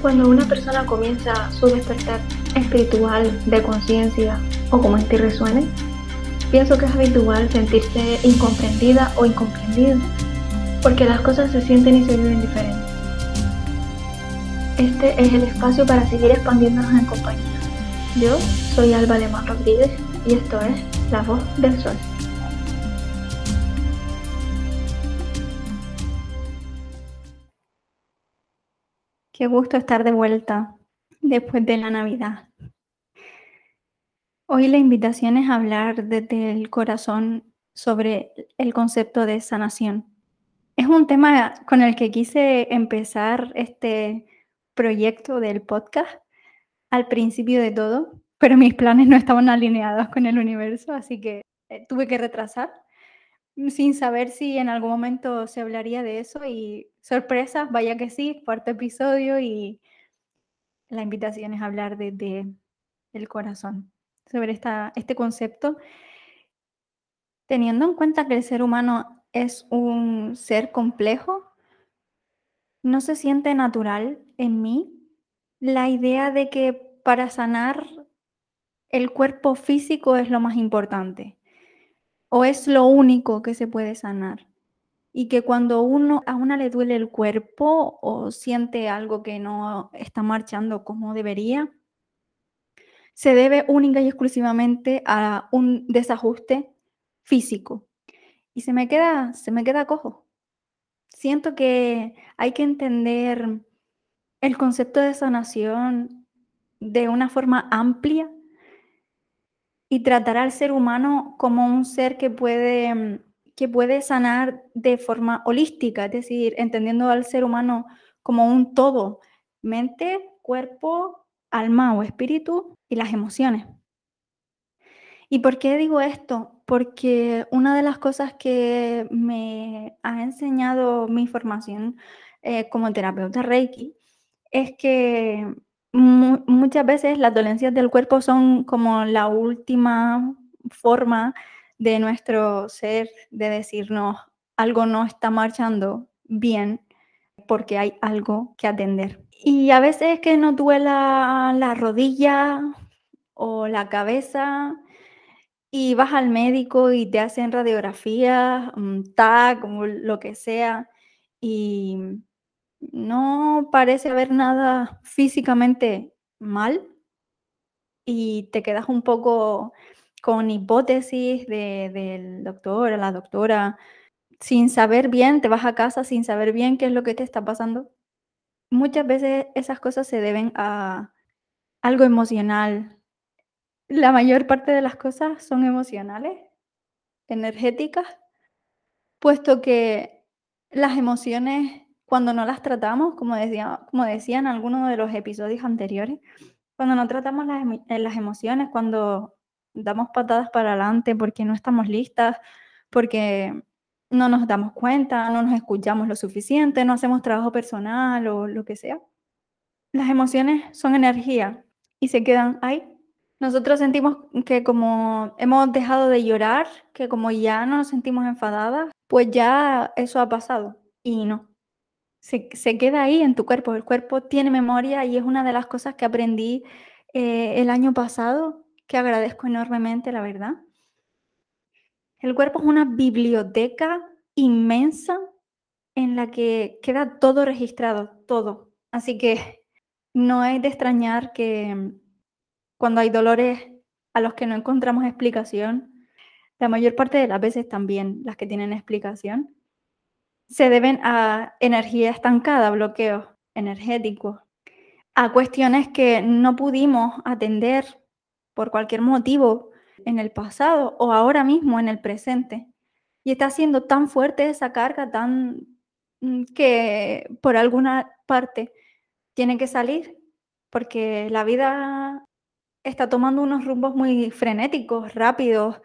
Cuando una persona comienza su despertar espiritual, de conciencia o como en ti resuene, pienso que es habitual sentirse incomprendida o incomprendido, porque las cosas se sienten y se viven diferentes. Este es el espacio para seguir expandiéndonos en compañía. Yo soy Alba Alemán Rodríguez y esto es La Voz del Sol. Qué gusto estar de vuelta después de la Navidad. Hoy la invitación es hablar desde el corazón sobre el concepto de sanación. Es un tema con el que quise empezar este proyecto del podcast al principio de todo, pero mis planes no estaban alineados con el universo, así que eh, tuve que retrasar sin saber si en algún momento se hablaría de eso y sorpresa, vaya que sí, cuarto episodio y la invitación es hablar desde el corazón sobre esta, este concepto, teniendo en cuenta que el ser humano es un ser complejo, no se siente natural en mí la idea de que para sanar el cuerpo físico es lo más importante o es lo único que se puede sanar. Y que cuando uno, a una le duele el cuerpo o siente algo que no está marchando como debería, se debe única y exclusivamente a un desajuste físico. Y se me queda, se me queda cojo. Siento que hay que entender el concepto de sanación de una forma amplia y tratar al ser humano como un ser que puede, mm, que puede sanar de forma holística, es decir, entendiendo al ser humano como un todo, mente, cuerpo, alma o espíritu y las emociones. ¿Y por qué digo esto? Porque una de las cosas que me ha enseñado mi formación eh, como terapeuta Reiki es que muchas veces las dolencias del cuerpo son como la última forma de nuestro ser de decirnos algo no está marchando bien porque hay algo que atender. Y a veces que nos duela la rodilla o la cabeza y vas al médico y te hacen radiografía, un TAC, como lo que sea, y no parece haber nada físicamente mal y te quedas un poco con hipótesis del doctor o la doctora, sin saber bien, te vas a casa sin saber bien qué es lo que te está pasando. Muchas veces esas cosas se deben a algo emocional. La mayor parte de las cosas son emocionales, energéticas, puesto que las emociones cuando no las tratamos, como, decía, como decía en algunos de los episodios anteriores, cuando no tratamos las, eh, las emociones, cuando damos patadas para adelante porque no estamos listas, porque no nos damos cuenta, no nos escuchamos lo suficiente, no hacemos trabajo personal o lo que sea. Las emociones son energía y se quedan ahí. Nosotros sentimos que como hemos dejado de llorar, que como ya no nos sentimos enfadadas, pues ya eso ha pasado. Y no, se, queda ahí en tu cuerpo. El cuerpo tiene memoria y es una de las cosas que aprendí eh, el año pasado, que agradezco enormemente, la verdad. El cuerpo es una biblioteca inmensa en la que queda todo registrado, todo. Así que no es de extrañar que mm, cuando hay dolores a los que no encontramos explicación, la mayor parte de las veces también las que tienen explicación, se deben a energía estancada, bloqueos energéticos, a cuestiones que no pudimos atender por cualquier motivo en el pasado o ahora mismo en el presente. Y está siendo tan fuerte esa carga, tan mm, que por alguna parte tiene que salir, porque la vida está tomando unos rumbos muy frenéticos, rápidos,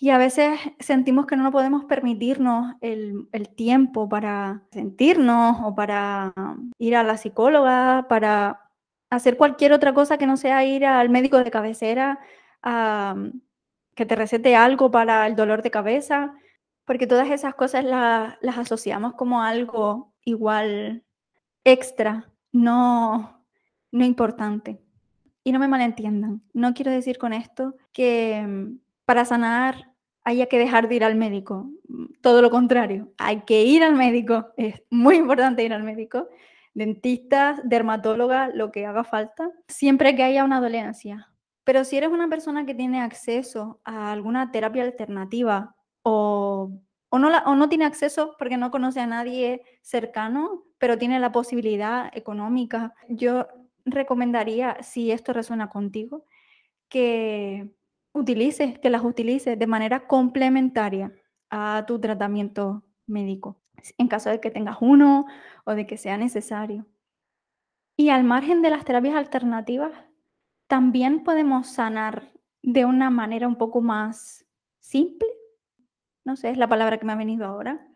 y a veces sentimos que no podemos permitirnos el, tiempo para sentirnos o para ir a la psicóloga, para hacer cualquier otra cosa que no sea ir al médico de cabecera a que te recete algo para el dolor de cabeza, porque todas esas cosas las asociamos como algo igual extra no, no importante. Y no me malentiendan, no quiero decir con esto que mm, para sanar haya que dejar de ir al médico. Todo lo contrario, hay que ir al médico. Es muy importante ir al médico. Dentistas, dermatóloga, lo que haga falta, siempre que haya una dolencia. Pero si eres una persona que tiene acceso a alguna terapia alternativa o, o, no, o no tiene acceso porque no conoce a nadie cercano, pero tiene la posibilidad económica, yo recomendaría, si esto resuena contigo, que utilices, que las utilices de manera complementaria a tu tratamiento médico, en caso de que tengas uno o de que sea necesario. Y al margen de las terapias alternativas, también podemos sanar de una manera un poco más simple. No sé, es la palabra que me ha venido ahora.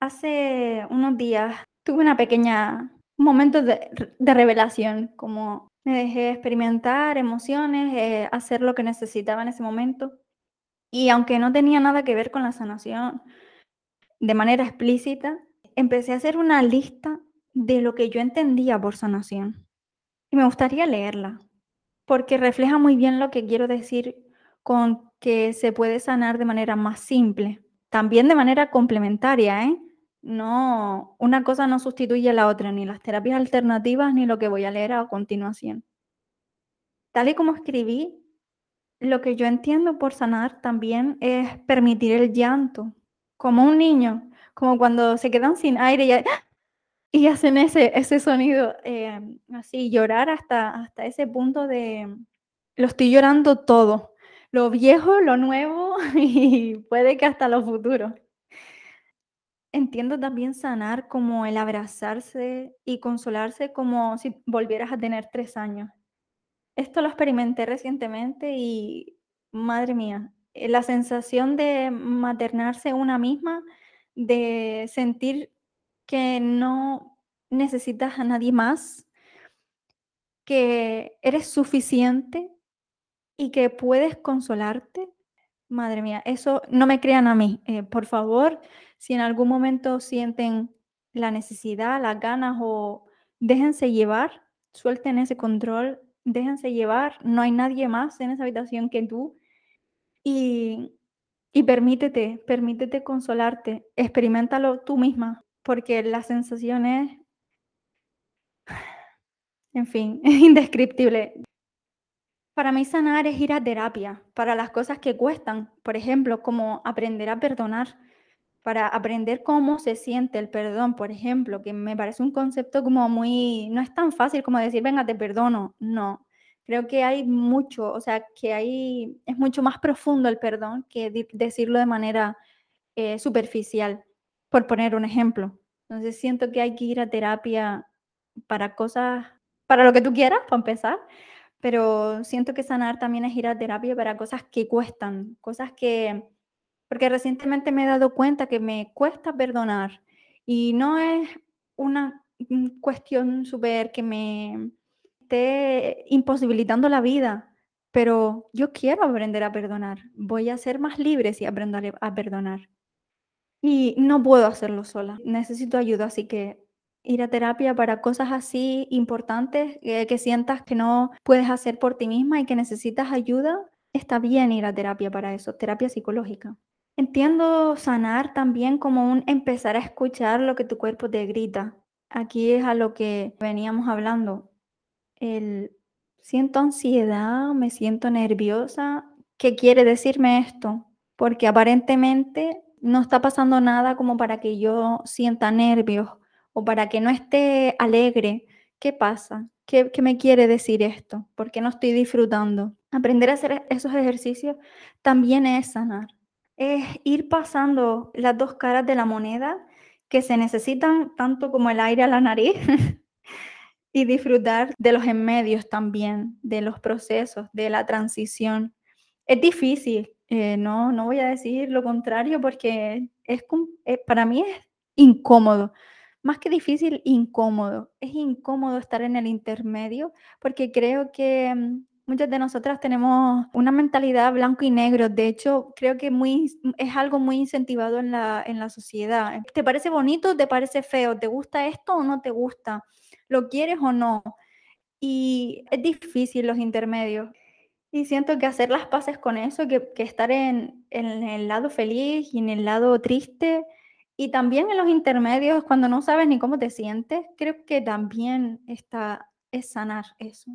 Hace unos días tuve una pequeña momento de, revelación, como me dejé experimentar emociones, eh, hacer lo que necesitaba en ese momento. Y aunque no tenía nada que ver con la sanación de manera explícita, empecé a hacer una lista de lo que yo entendía por sanación. Y me gustaría leerla, porque refleja muy bien lo que quiero decir con que se puede sanar de manera más simple, también de manera complementaria, ¿eh? No, una cosa no sustituye a la otra, ni las terapias alternativas ni lo que voy a leer a continuación. Tal y como escribí, lo que yo entiendo por sanar también es permitir el llanto, como un niño, como cuando se quedan sin aire y, y hacen ese, ese sonido, eh, así, llorar hasta, hasta ese punto de, lo estoy llorando todo, lo viejo, lo nuevo y puede que hasta lo futuro. Entiendo también sanar como el abrazarse y consolarse como si volvieras a tener tres años. Esto lo experimenté recientemente y, madre mía, eh, la sensación de maternarse una misma, de sentir que no necesitas a nadie más, que eres suficiente y que puedes consolarte. Madre mía, eso no me crean a mí. Eh, por favor, si en algún momento sienten la necesidad, las ganas o déjense llevar, suelten ese control, déjense llevar, no hay nadie más en esa habitación que tú y, y permítete, permítete consolarte, experimentalo tú misma, porque la sensación es, en fin, es indescriptible. Para mí sanar es ir a terapia, para las cosas que cuestan, por ejemplo, como aprender a perdonar para aprender cómo se siente el perdón, por ejemplo, que me parece un concepto como muy, no es tan fácil como decir, venga, te perdono, no. Creo que hay mucho, o sea, que hay, es mucho más profundo el perdón que decirlo de manera eh, superficial, por poner un ejemplo. Entonces siento que hay que ir a terapia para cosas, para lo que tú quieras, para empezar, pero siento que sanar también es ir a terapia para cosas que cuestan, cosas que porque recientemente me he dado cuenta que me cuesta perdonar y no es una cuestión súper que me esté imposibilitando la vida, pero yo quiero aprender a perdonar. Voy a ser más libre si aprendo a perdonar. Y no puedo hacerlo sola. Necesito ayuda, así que ir a terapia para cosas así importantes eh, que sientas que no puedes hacer por ti misma y que necesitas ayuda, está bien ir a terapia para eso, terapia psicológica. Entiendo sanar también como un empezar a escuchar lo que tu cuerpo te grita. Aquí es a lo que veníamos hablando. El siento ansiedad, me siento nerviosa. ¿Qué quiere decirme esto? Porque aparentemente no está pasando nada como para que yo sienta nervios o para que no esté alegre. ¿Qué pasa? ¿Qué, qué me quiere decir esto? ¿Por qué no estoy disfrutando? Aprender a hacer esos ejercicios también es sanar es ir pasando las dos caras de la moneda que se necesitan tanto como el aire a la nariz y disfrutar de los enmedios también, de los procesos, de la transición. Es difícil, eh, no, no voy a decir lo contrario porque es, eh, para mí es incómodo. Más que difícil, incómodo. Es incómodo estar en el intermedio porque creo que mm, Muchas de nosotras tenemos una mentalidad blanco y negro. De hecho, creo que es algo muy incentivado en la, en la sociedad. ¿Te parece bonito te parece feo? ¿Te gusta esto o no te gusta? lo quieres o no. Y es difícil los intermedios. Y siento que hacer las paces con eso, que, que estar en, en, el lado feliz y en el lado triste, y también en los intermedios, cuando no sabes ni cómo te sientes, creo que también está, es sanar eso.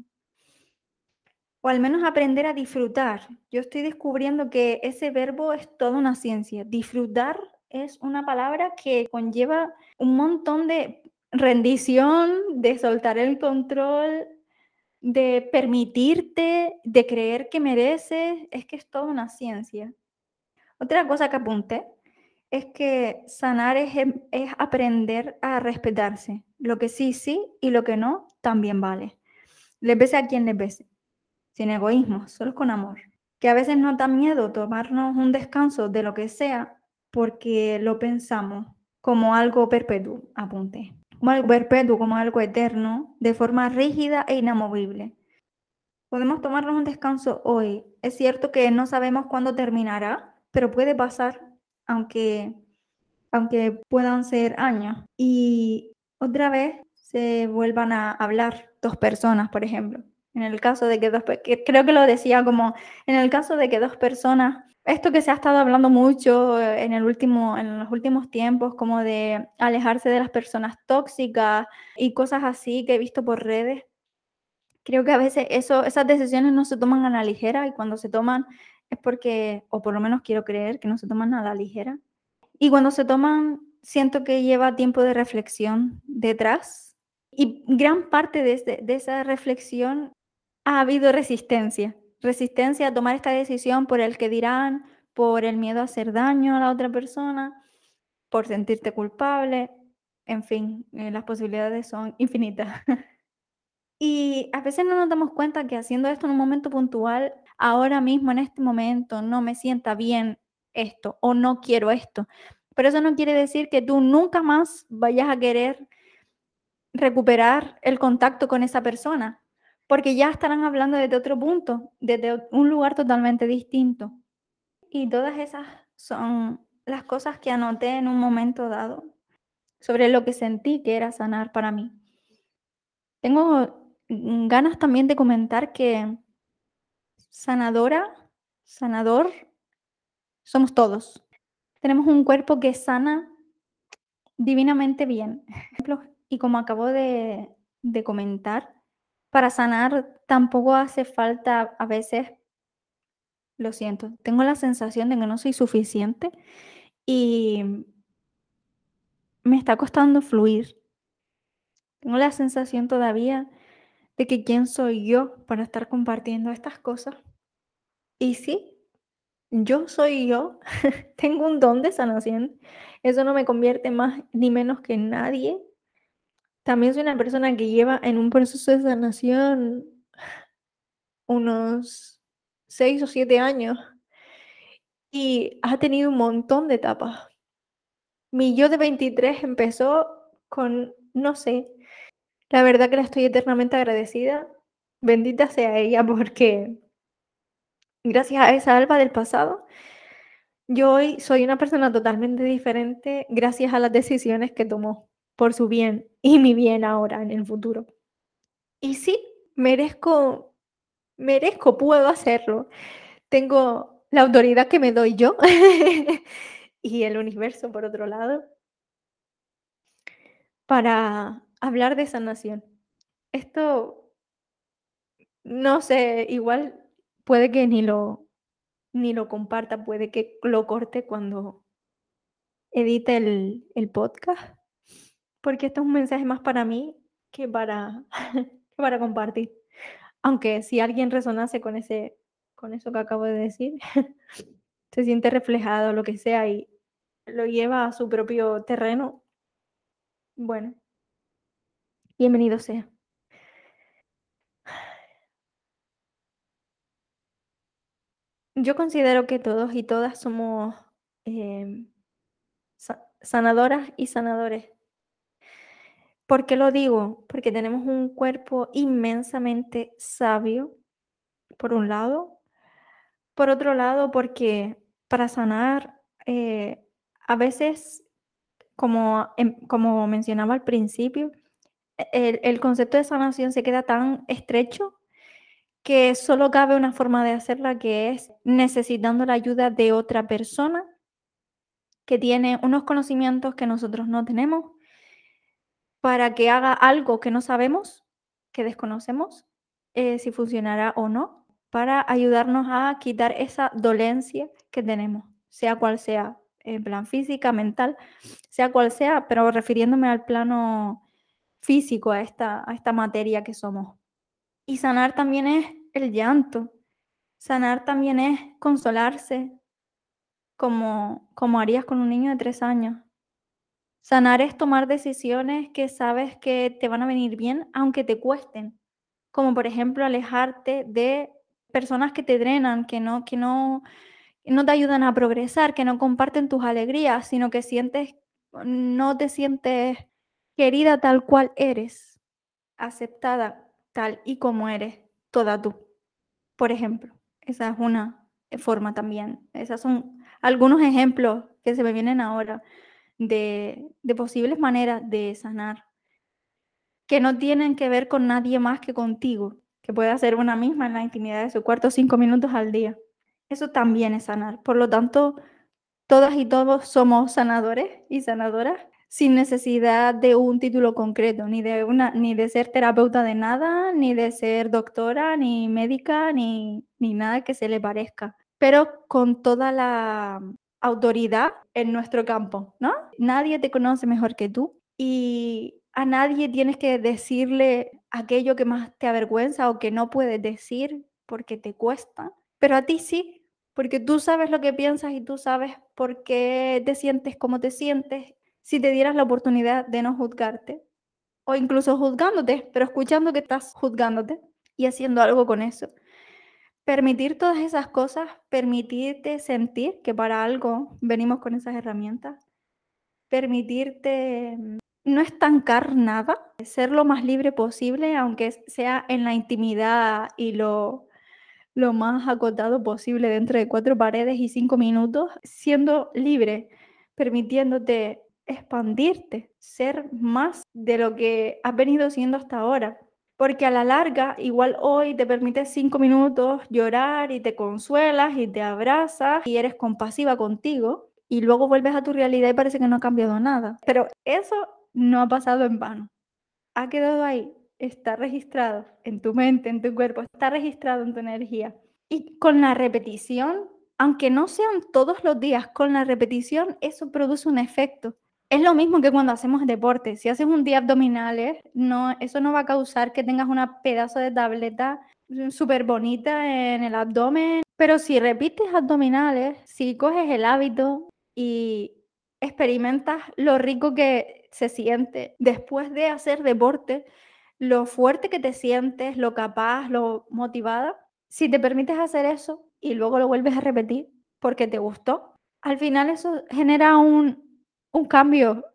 O al menos aprender a disfrutar. Yo estoy descubriendo que ese verbo es toda una ciencia. Disfrutar es una palabra que conlleva un montón de rendición, de soltar el control, de permitirte, de creer que mereces. Es que es toda una ciencia. Otra cosa que apunté es que sanar es, em, es, aprender a respetarse. Lo que sí, sí y lo que no también vale. Le pese a quien le pese. Sin egoísmo, solo con amor. Que a veces nos da miedo tomarnos un descanso de lo que sea porque lo pensamos como algo perpetuo, apunte. Como algo perpetuo, como algo eterno, de forma rígida e inamovible. Podemos tomarnos un descanso hoy. Es cierto que no sabemos cuándo terminará, pero puede pasar aunque, aunque puedan ser años. Y otra vez se vuelvan a hablar dos personas, por ejemplo. En el caso de que dos, creo que lo decía como, en el caso de que dos personas, esto que se ha estado hablando mucho en, el último, en los últimos tiempos, como de alejarse de las personas tóxicas y cosas así que he visto por redes, creo que a veces eso, esas decisiones no se toman a la ligera y cuando se toman es porque, o por lo menos quiero creer, que no se toman a la ligera. Y cuando se toman, siento que lleva tiempo de reflexión detrás. Y gran parte de, de esa reflexión ha habido resistencia. Resistencia a tomar esta decisión por el que dirán, por el miedo a hacer daño a la otra persona, por sentirte culpable. En fin, eh, las posibilidades son infinitas. y a veces no nos damos cuenta que haciendo esto en un momento puntual ahora mismo, en este momento, no me sienta bien esto o no quiero esto. Pero eso no quiere decir que tú nunca más vayas a querer recuperar el contacto con esa persona, porque ya estarán hablando desde otro punto, desde un lugar totalmente distinto. Y todas esas son las cosas que anoté en un momento dado sobre lo que sentí que era sanar para mí. Tengo ganas también de comentar que sanadora, sanador, somos todos. Tenemos un cuerpo que sana divinamente bien. Y como acabo de, de comentar, para sanar tampoco hace falta a veces, lo siento, tengo la sensación de que no soy suficiente y me está costando fluir. Tengo la sensación todavía de que quién soy yo para estar compartiendo estas cosas. Y sí, yo soy yo, tengo un don de sanación. Eso no me convierte más ni menos que nadie. También soy una persona que lleva en un proceso de sanación unos seis o siete años y ha tenido un montón de etapas. Mi yo de 23 empezó con, no sé, la verdad que la estoy eternamente agradecida. Bendita sea ella porque gracias a esa alba del pasado, yo hoy soy una persona totalmente diferente gracias a las decisiones que tomó por su bien y mi bien ahora en el futuro. Y sí, merezco, merezco, puedo hacerlo. Tengo la autoridad que me doy yo y el universo por otro lado para hablar de sanación. Esto, no sé, igual puede que ni lo, ni lo comparta, puede que lo corte cuando edite el, el podcast, porque esto es un mensaje más para mí que para, para compartir. Aunque si alguien resonase con, ese, con eso que acabo de decir, se siente reflejado, lo que sea, y lo lleva a su propio terreno, bueno, Bienvenido sea. Yo considero que todos y todas somos em, sanadoras y sanadores. ¿Por qué lo digo? Porque tenemos un cuerpo inmensamente sabio, por un lado. Por otro lado, porque para sanar, eh, a veces, como, em, como mencionaba al principio, el, el concepto de sanación se queda tan estrecho que solo cabe una forma de hacerla que es necesitando la ayuda de otra persona que tiene unos conocimientos que nosotros no tenemos para que haga algo que no sabemos, que desconocemos, eh, si funcionará o no, para ayudarnos a quitar esa dolencia que tenemos, sea cual sea, en plan física, mental, sea cual sea, pero refiriéndome al plano físico, a esta, a esta materia que somos. Y sanar también es el llanto, sanar también es consolarse, como, como harías con un niño de tres años. Sanar es tomar decisiones que sabes que te van a venir bien, aunque te cuesten, como por ejemplo alejarte de personas que te drenan, que no, que no, no te ayudan a progresar, que no comparten tus alegrías, sino que sientes, no te sientes querida tal cual eres, aceptada tal y como eres, toda tú. Por ejemplo, esa es una forma también. Esos son algunos ejemplos que se me vienen ahora de, posibles maneras de sanar que no tienen que ver con nadie más que contigo, que puede hacer una misma en la intimidad de su cuarto cinco minutos al día. Eso también es sanar. Por lo tanto, todas y todos somos sanadores y sanadoras sin necesidad de un título concreto, ni de, una, ni de ser terapeuta de nada, ni de ser doctora, ni médica, ni, ni nada que se le parezca, pero con toda la autoridad en nuestro campo, ¿no? Nadie te conoce mejor que tú y a nadie tienes que decirle aquello que más te avergüenza o que no puedes decir porque te cuesta, pero a ti sí, porque tú sabes lo que piensas y tú sabes por qué te sientes como te sientes si te dieras la oportunidad de no juzgarte o incluso juzgándote, pero escuchando que estás juzgándote y haciendo algo con eso. Permitir todas esas cosas, permitirte sentir que para algo venimos con esas herramientas, permitirte mm, no estancar nada, ser lo más libre posible, aunque sea en la intimidad y lo, lo más acotado posible dentro de cuatro paredes y cinco minutos, siendo libre, permitiéndote expandirte, ser más de lo que has venido siendo hasta ahora. Porque a la larga, igual hoy te permite cinco minutos llorar y te consuelas y te abrazas y eres compasiva contigo y luego vuelves a tu realidad y parece que no ha cambiado nada. Pero eso no ha pasado en vano. Ha quedado ahí, está registrado en tu mente, en tu cuerpo, está registrado en tu energía. Y con la repetición, aunque no sean todos los días, con la repetición eso produce un efecto. Es lo mismo que cuando hacemos deporte. Si haces un día abdominales, no, eso no va a causar que tengas una pedazo de tableta súper bonita en el abdomen. Pero si repites abdominales, si coges el hábito y experimentas lo rico que se siente después de hacer deporte, lo fuerte que te sientes, lo capaz, lo motivada, si te permites hacer eso y luego lo vuelves a repetir porque te gustó, al final eso genera un, un cambio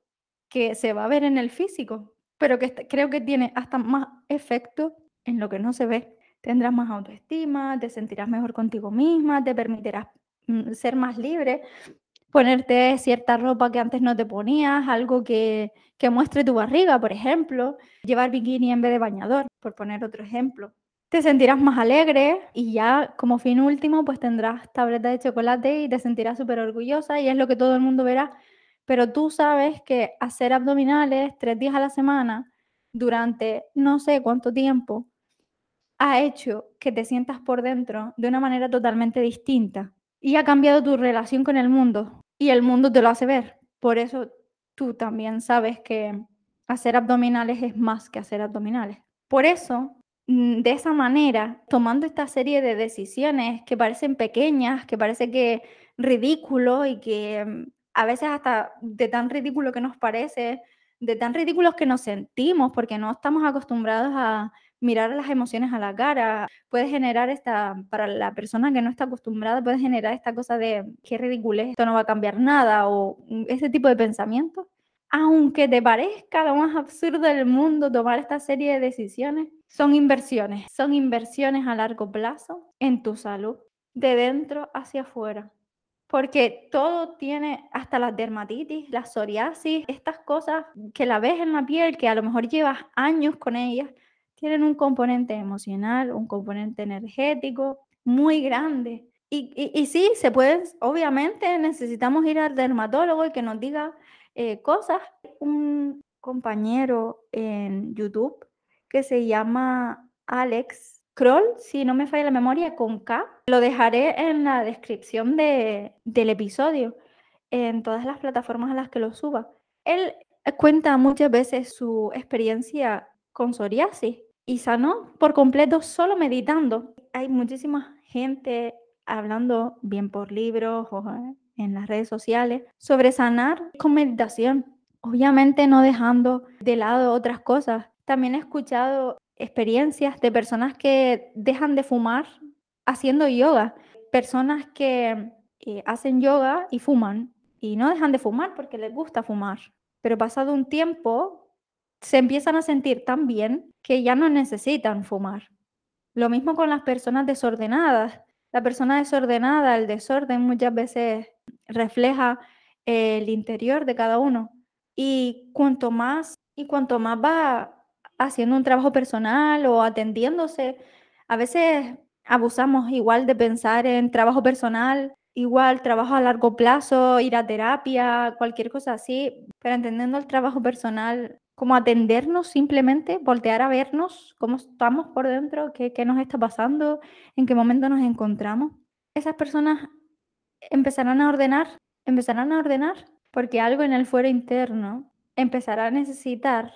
que se va a ver en el físico, pero que creo que tiene hasta más efecto en lo que no se ve. Tendrás más autoestima, te sentirás mejor contigo misma, te permitirás mm, ser más libre, ponerte cierta ropa que antes no te ponías, algo que, que muestre tu barriga, por ejemplo, llevar bikini en vez de bañador, por poner otro ejemplo. Te sentirás más alegre y ya como fin último pues tendrás tableta de chocolate y te sentirás súper orgullosa y es lo que todo el mundo verá pero tú sabes que hacer abdominales tres días a la semana durante no sé cuánto tiempo ha hecho que te sientas por dentro de una manera totalmente distinta y ha cambiado tu relación con el mundo y el mundo te lo hace ver. Por eso tú también sabes que hacer abdominales es más que hacer abdominales. Por eso, mm, de esa manera, tomando esta serie de decisiones que parecen pequeñas, que parece que ridículo y que mm, a veces hasta de tan ridículo que nos parece, de tan ridículos que nos sentimos, porque no estamos acostumbrados a mirar las emociones a la cara, puede generar esta, para la persona que no está acostumbrada, puede generar esta cosa de qué ridículo esto no va a cambiar nada, o ese tipo de pensamientos. Aunque te parezca lo más absurdo del mundo tomar esta serie de decisiones, son inversiones, son inversiones a largo plazo en tu salud, de dentro hacia afuera porque todo tiene, hasta las dermatitis, la psoriasis, estas cosas que la ves en la piel, que a lo mejor llevas años con ellas, tienen un componente emocional, un componente energético muy grande. Y, sí, se puede, obviamente necesitamos ir al dermatólogo y que nos diga eh, cosas. Un compañero en YouTube que se llama Alex Kroll, si no me falla la memoria, con K. Lo dejaré en la descripción de, del episodio, en todas las plataformas a las que lo suba. Él cuenta muchas veces su experiencia con psoriasis y sanó por completo solo meditando. Hay muchísima gente hablando bien por libros o en las redes sociales sobre sanar con meditación. Obviamente no dejando de lado otras cosas. También he escuchado experiencias de personas que dejan de fumar haciendo yoga, personas que eh, hacen yoga y fuman y no dejan de fumar porque les gusta fumar, pero pasado un tiempo se empiezan a sentir tan bien que ya no necesitan fumar. Lo mismo con las personas desordenadas. La persona desordenada, el desorden muchas veces refleja el interior de cada uno. Y cuanto más y cuanto más va haciendo un trabajo personal o atendiéndose. A veces abusamos igual de pensar en trabajo personal, igual trabajo a largo plazo, ir a terapia, cualquier cosa así, pero entendiendo el trabajo personal como atendernos simplemente, voltear a vernos, cómo estamos por dentro, qué, qué nos está pasando, en qué momento nos encontramos. Esas personas empezarán a ordenar, empezarán a ordenar, porque algo en el fuero interno empezará a necesitar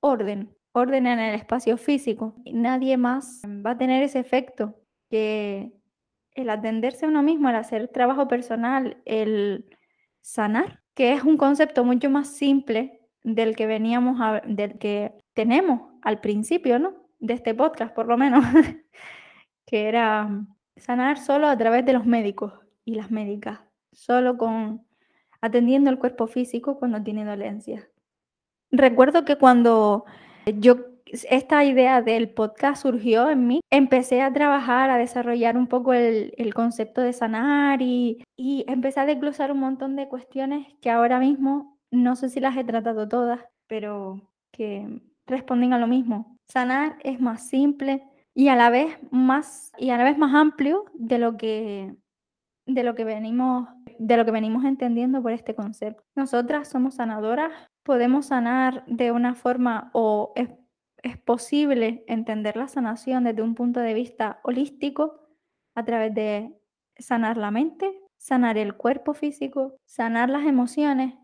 orden, orden en el espacio físico. Nadie más va a tener ese efecto que el atenderse a uno mismo, el hacer trabajo personal, el sanar, que es un concepto mucho más simple del que veníamos del que tenemos al principio, ¿no? De este podcast, por lo menos, que era sanar solo a través de los médicos y las médicas, solo con atendiendo el cuerpo físico cuando tiene dolencias. Recuerdo que cuando yo, esta idea del podcast surgió en mí. Empecé a trabajar, a desarrollar un poco el, concepto de sanar y, y empecé a desglosar un montón de cuestiones que ahora mismo no sé si las he tratado todas, pero que responden a lo mismo. Sanar es más simple y a la vez más y a la vez más amplio de lo que de lo que venimos de lo que venimos entendiendo por este concepto. Nosotras somos sanadoras podemos sanar de una forma o es, posible entender la sanación desde un punto de vista holístico a través de sanar la mente, sanar el cuerpo físico, sanar las emociones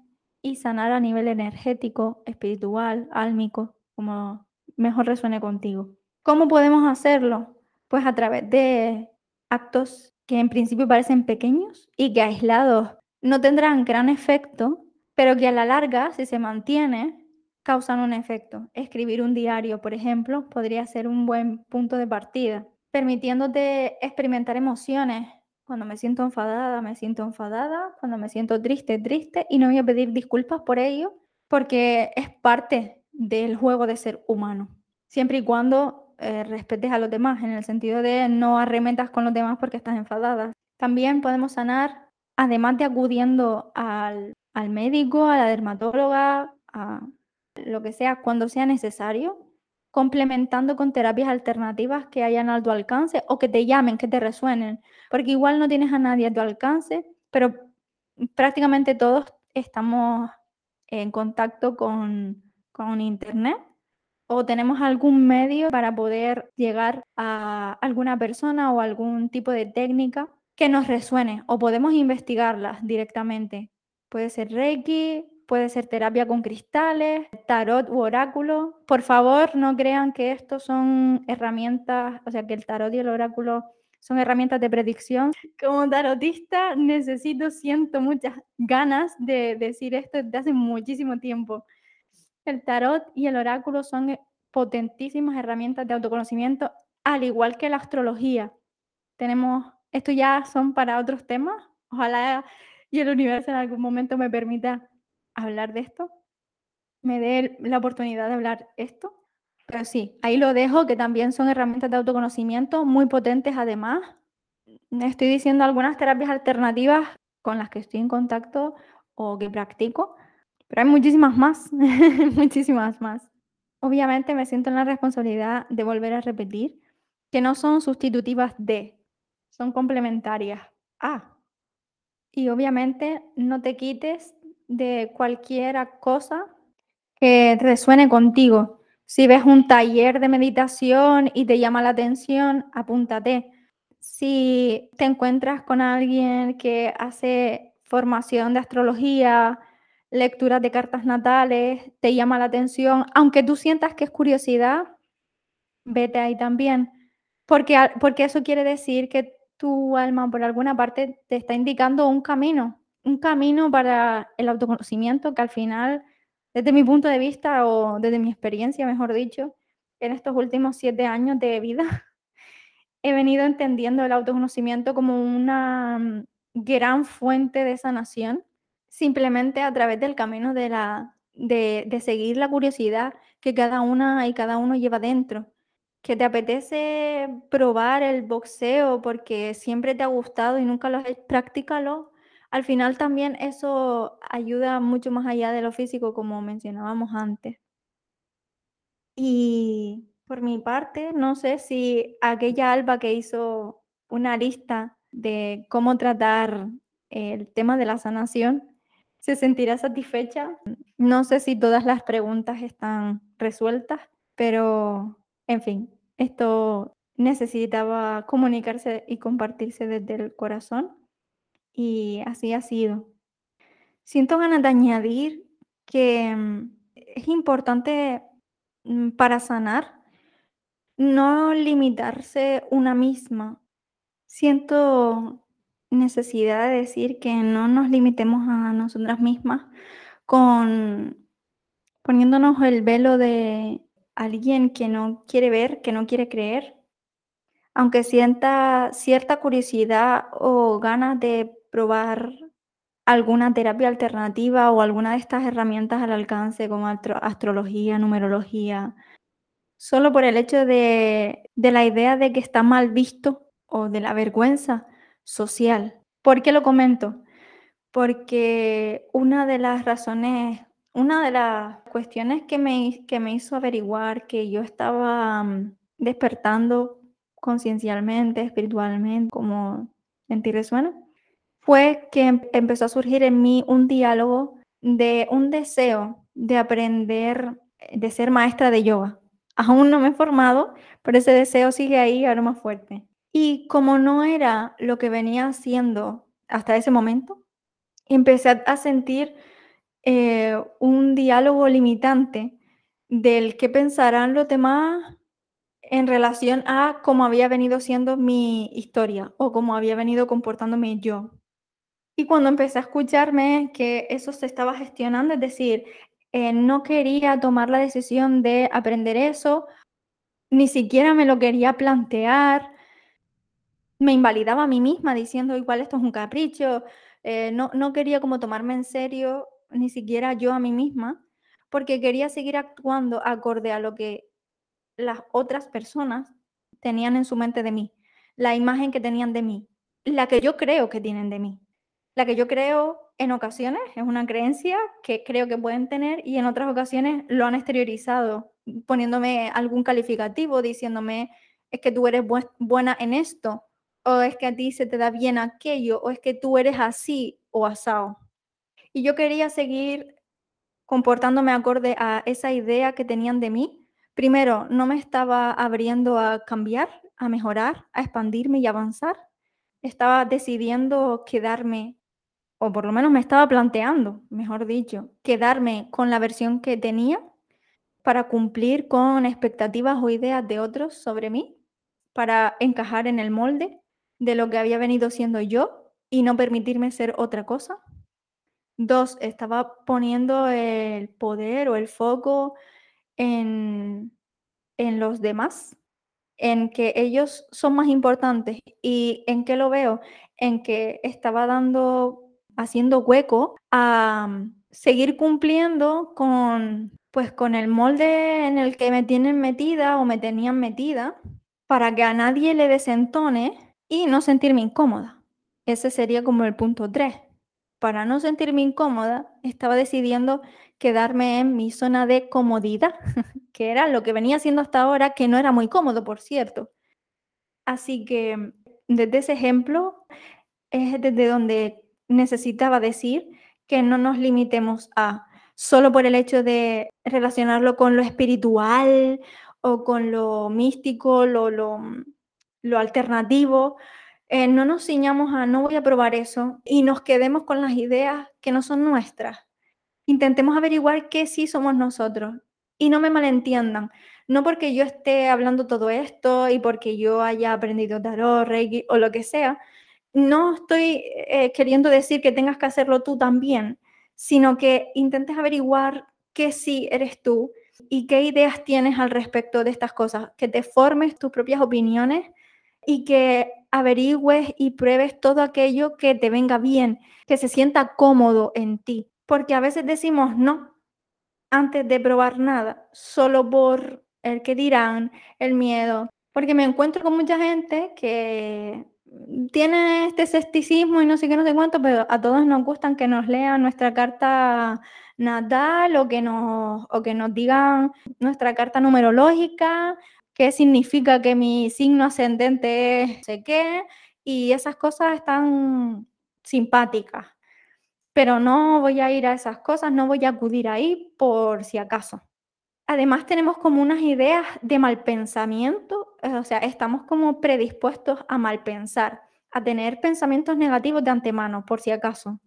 y sanar a nivel energético, espiritual, álmico, como mejor resuene contigo. ¿Cómo podemos hacerlo? Pues a través de actos que en principio parecen pequeños y que aislados no tendrán gran efecto, pero que a la larga, si se mantiene, causan un efecto. Escribir un diario, por ejemplo, podría ser un buen punto de partida, permitiéndote experimentar emociones. Cuando me siento enfadada, me siento enfadada. Cuando me siento triste, triste. Y no voy a pedir disculpas por ello, porque es parte del juego de ser humano. Siempre y cuando eh, respetes a los demás, en el sentido de no arremetas con los demás porque estás enfadada. También podemos sanar, además de acudiendo al al médico, a la dermatóloga, a lo que sea, cuando sea necesario, complementando con terapias alternativas que hayan a tu alcance o que te llamen, que te resuenen, porque igual no tienes a nadie a tu alcance, pero prácticamente todos estamos en contacto con, con Internet o tenemos algún medio para poder llegar a alguna persona o algún tipo de técnica que nos resuene o podemos investigarlas directamente. Puede ser Reiki, puede ser terapia con cristales, tarot u oráculo. Por favor, no crean que estos son herramientas, o sea, que el tarot y el oráculo son herramientas de predicción. Como tarotista necesito, siento muchas ganas de decir esto desde hace muchísimo tiempo. El tarot y el oráculo son potentísimas herramientas de autoconocimiento, al igual que la astrología. Tenemos, esto ya son para otros temas. Ojalá y el universo en algún momento me permita hablar de esto, me dé la oportunidad de hablar esto. Pero sí, ahí lo dejo, que también son herramientas de autoconocimiento muy potentes además. Estoy diciendo algunas terapias alternativas con las que estoy en contacto o que practico, pero hay muchísimas más, muchísimas más. Obviamente me siento en la responsabilidad de volver a repetir que no son sustitutivas de, son complementarias a. Y obviamente no te quites de cualquier cosa que resuene contigo. Si ves un taller de meditación y te llama la atención, apúntate. Si te encuentras con alguien que hace formación de astrología, lecturas de cartas natales, te llama la atención, aunque tú sientas que es curiosidad, vete ahí también, porque, porque eso quiere decir que tu alma por alguna parte te está indicando un camino, un camino para el autoconocimiento que al final, desde mi punto de vista o desde mi experiencia, mejor dicho, en estos últimos siete años de vida, he venido entendiendo el autoconocimiento como una mm, gran fuente de sanación, simplemente a través del camino de, la, de, de seguir la curiosidad que cada una y cada uno lleva dentro que te apetece probar el boxeo porque siempre te ha gustado y nunca lo has hecho, practícalo. Al final también eso ayuda mucho más allá de lo físico, como mencionábamos antes. Y por mi parte, no sé si aquella Alba que hizo una lista de cómo tratar el tema de la sanación se sentirá satisfecha. No sé si todas las preguntas están resueltas, pero en fin, esto necesitaba comunicarse y compartirse desde el corazón y así ha sido. Siento ganas de añadir que mm, es importante mm, para sanar no limitarse una misma. Siento necesidad de decir que no nos limitemos a nosotras mismas con poniéndonos el velo de alguien que no quiere ver, que no quiere creer, aunque sienta cierta curiosidad o ganas de probar alguna terapia alternativa o alguna de estas herramientas al alcance como astrología, numerología, solo por el hecho de, de la idea de que está mal visto o de la vergüenza social. ¿Por qué lo comento? Porque una de las razones una de las cuestiones que me, que me hizo averiguar que yo estaba mm, despertando conciencialmente, espiritualmente, como en ti resuena, fue que em, empezó a surgir en mí un diálogo de un deseo de aprender, eh, de ser maestra de yoga. Aún no me he formado, pero ese deseo sigue ahí ahora más fuerte. Y como no era lo que venía haciendo hasta ese momento, empecé a sentir eh, un diálogo limitante del qué pensarán los demás en relación a cómo había venido siendo mi historia o cómo había venido comportándome yo. Y cuando empecé a escucharme que eso se estaba gestionando, es decir, eh, no quería tomar la decisión de aprender eso, ni siquiera me lo quería plantear, me invalidaba a mí misma diciendo igual esto es un capricho, eh, no, no quería como tomarme en serio ni siquiera yo a mí misma, porque quería seguir actuando acorde a lo que las otras personas tenían en su mente de mí, la imagen que tenían de mí, la que yo creo que tienen de mí, la que yo creo en ocasiones es una creencia que creo que pueden tener y en otras ocasiones lo han exteriorizado poniéndome algún calificativo, diciéndome es que tú eres buena en esto, o es que a ti se te da bien aquello, o es que tú eres así o asado. Y yo quería seguir comportándome acorde a esa idea que tenían de mí. Primero, no me estaba abriendo a cambiar, a mejorar, a expandirme y avanzar. Estaba decidiendo quedarme, o por lo menos me estaba planteando, mejor dicho, quedarme con la versión que tenía para cumplir con expectativas o ideas de otros sobre mí, para encajar en el molde de lo que había venido siendo yo y no permitirme ser otra cosa. Dos, estaba poniendo el poder o el foco en, en los demás, en que ellos son más importantes. ¿Y en qué lo veo? En que estaba dando, haciendo hueco a seguir cumpliendo con, pues, con el molde en el que me tienen metida o me tenían metida para que a nadie le desentone y no sentirme incómoda. Ese sería como el punto 3 para no sentirme incómoda, estaba decidiendo quedarme en mi zona de comodidad, que era lo que venía haciendo hasta ahora, que no era muy cómodo, por cierto. Así que desde ese ejemplo es desde donde necesitaba decir que no nos limitemos a solo por el hecho de relacionarlo con lo espiritual o con lo místico, lo, lo, lo alternativo. Eh, no nos ciñamos a no voy a probar eso y nos quedemos con las ideas que no son nuestras. Intentemos averiguar qué sí somos nosotros y no me malentiendan. No porque yo esté hablando todo esto y porque yo haya aprendido tarot, reiki o lo que sea, no estoy eh, queriendo decir que tengas que hacerlo tú también, sino que intentes averiguar qué sí eres tú y qué ideas tienes al respecto de estas cosas, que te formes tus propias opiniones y que averigües y pruebes todo aquello que te venga bien, que se sienta cómodo en ti, porque a veces decimos no antes de probar nada, solo por el que dirán, el miedo, porque me encuentro con mucha gente que tiene este escepticismo y no sé qué, no sé cuánto, pero a todos nos gustan que nos lean nuestra carta natal o que nos, o que nos digan nuestra carta numerológica, qué significa que mi signo ascendente es sé qué, y esas cosas están simpáticas. Pero no voy a ir a esas cosas, no voy a acudir ahí por si acaso. Además tenemos como unas ideas de mal pensamiento, o sea, estamos como predispuestos a mal pensar, a tener pensamientos negativos de antemano, por si acaso.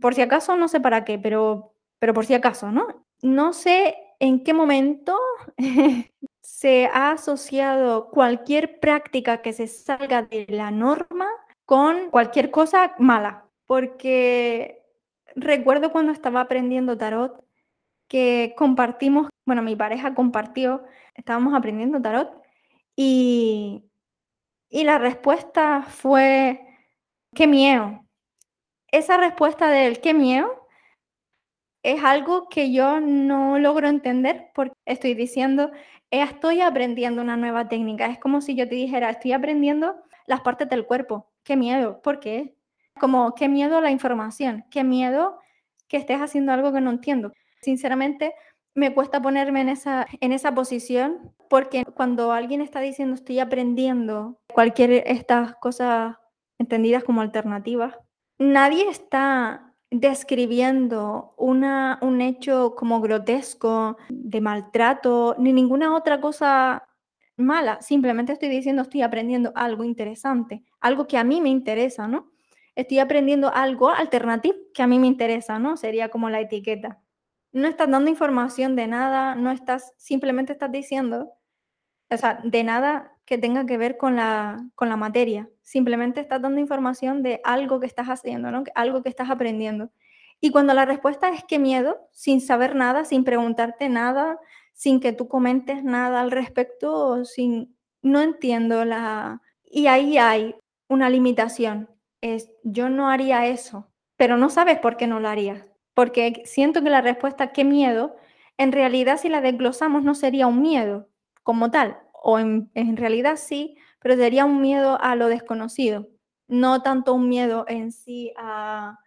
Por si acaso, no sé para qué, pero, pero por si acaso, ¿no? No sé en qué momento se ha asociado cualquier práctica que se salga de la norma con cualquier cosa mala, porque recuerdo cuando estaba aprendiendo tarot que compartimos, bueno, mi pareja compartió, estábamos aprendiendo tarot y, y la respuesta fue, qué miedo. Esa respuesta del qué miedo es algo que yo no logro entender porque estoy diciendo, estoy aprendiendo una nueva técnica. Es como si yo te dijera, estoy aprendiendo las partes del cuerpo. Qué miedo. ¿Por qué? Como, qué miedo a la información. Qué miedo que estés haciendo algo que no entiendo. Sinceramente, me cuesta ponerme en esa, en esa posición porque cuando alguien está diciendo estoy aprendiendo cualquier estas cosas entendidas como alternativas, nadie está describiendo una, un hecho como grotesco, de maltrato, ni ninguna otra cosa mala. Simplemente estoy diciendo estoy aprendiendo algo interesante, algo que a mí me interesa, ¿no? Estoy aprendiendo algo alternativo que a mí me interesa, ¿no? Sería como la etiqueta no estás dando información de nada, no estás, simplemente estás diciendo, o sea, de nada que tenga que ver con la, con la materia, simplemente estás dando información de algo que estás haciendo, ¿no? Algo que estás aprendiendo. Y cuando la respuesta es que miedo, sin saber nada, sin preguntarte nada, sin que tú comentes nada al respecto, sin, no entiendo la... Y ahí hay una limitación, es yo no haría eso, pero no sabes por qué no lo harías porque siento que la respuesta qué miedo, en realidad si la desglosamos no sería un miedo como tal, o en, realidad sí, pero sería un miedo a lo desconocido, no tanto un miedo en sí a,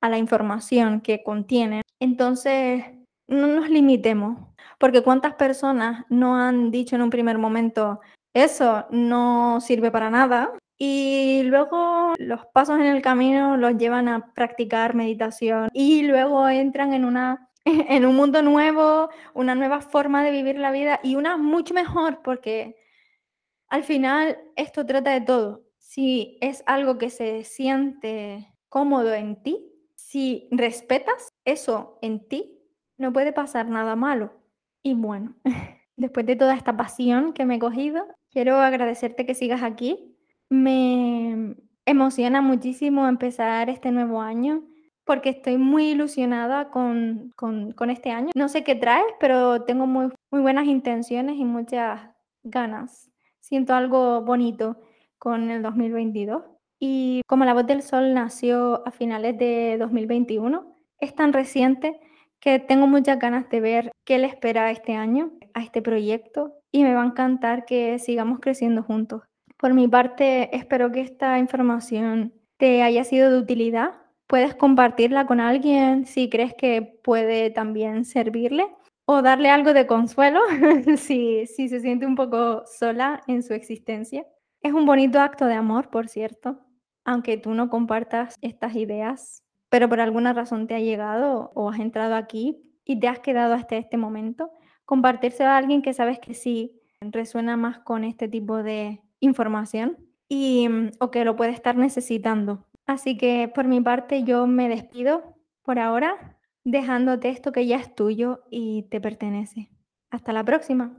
a la información que contiene. Entonces, no nos limitemos, porque cuántas personas no han dicho en un primer momento, eso no sirve para nada, y luego los pasos en el camino los llevan a practicar meditación y luego entran en, una, en un mundo nuevo, una nueva forma de vivir la vida y una mucho mejor porque al final esto trata de todo. Si es algo que se siente cómodo en ti, si respetas eso en ti, no puede pasar nada malo. Y bueno, después de toda esta pasión que me he cogido, quiero agradecerte que sigas aquí me emociona muchísimo empezar este nuevo año porque estoy muy ilusionada con, este año. No sé qué trae, pero tengo muy, muy buenas intenciones y muchas ganas. Siento algo bonito con el 2022. Y como La Voz del Sol nació a finales de 2021, es tan reciente que tengo muchas ganas de ver qué le espera este año a este proyecto y me va a encantar que sigamos creciendo juntos. Por mi parte, espero que esta información te haya sido de utilidad Puedes compartirla con alguien si crees que puede también servirle o darle algo de consuelo si, si se siente un poco sola en su existencia. Es un bonito acto de amor, por cierto, aunque tú no compartas estas ideas, pero por alguna razón te ha llegado o has entrado aquí y te has quedado hasta este momento, compartirse a alguien que sabes que sí resuena más con este tipo de información y, o que lo puede estar necesitando. Así que por mi parte yo me despido por ahora, dejándote esto que ya es tuyo y te pertenece. Hasta la próxima.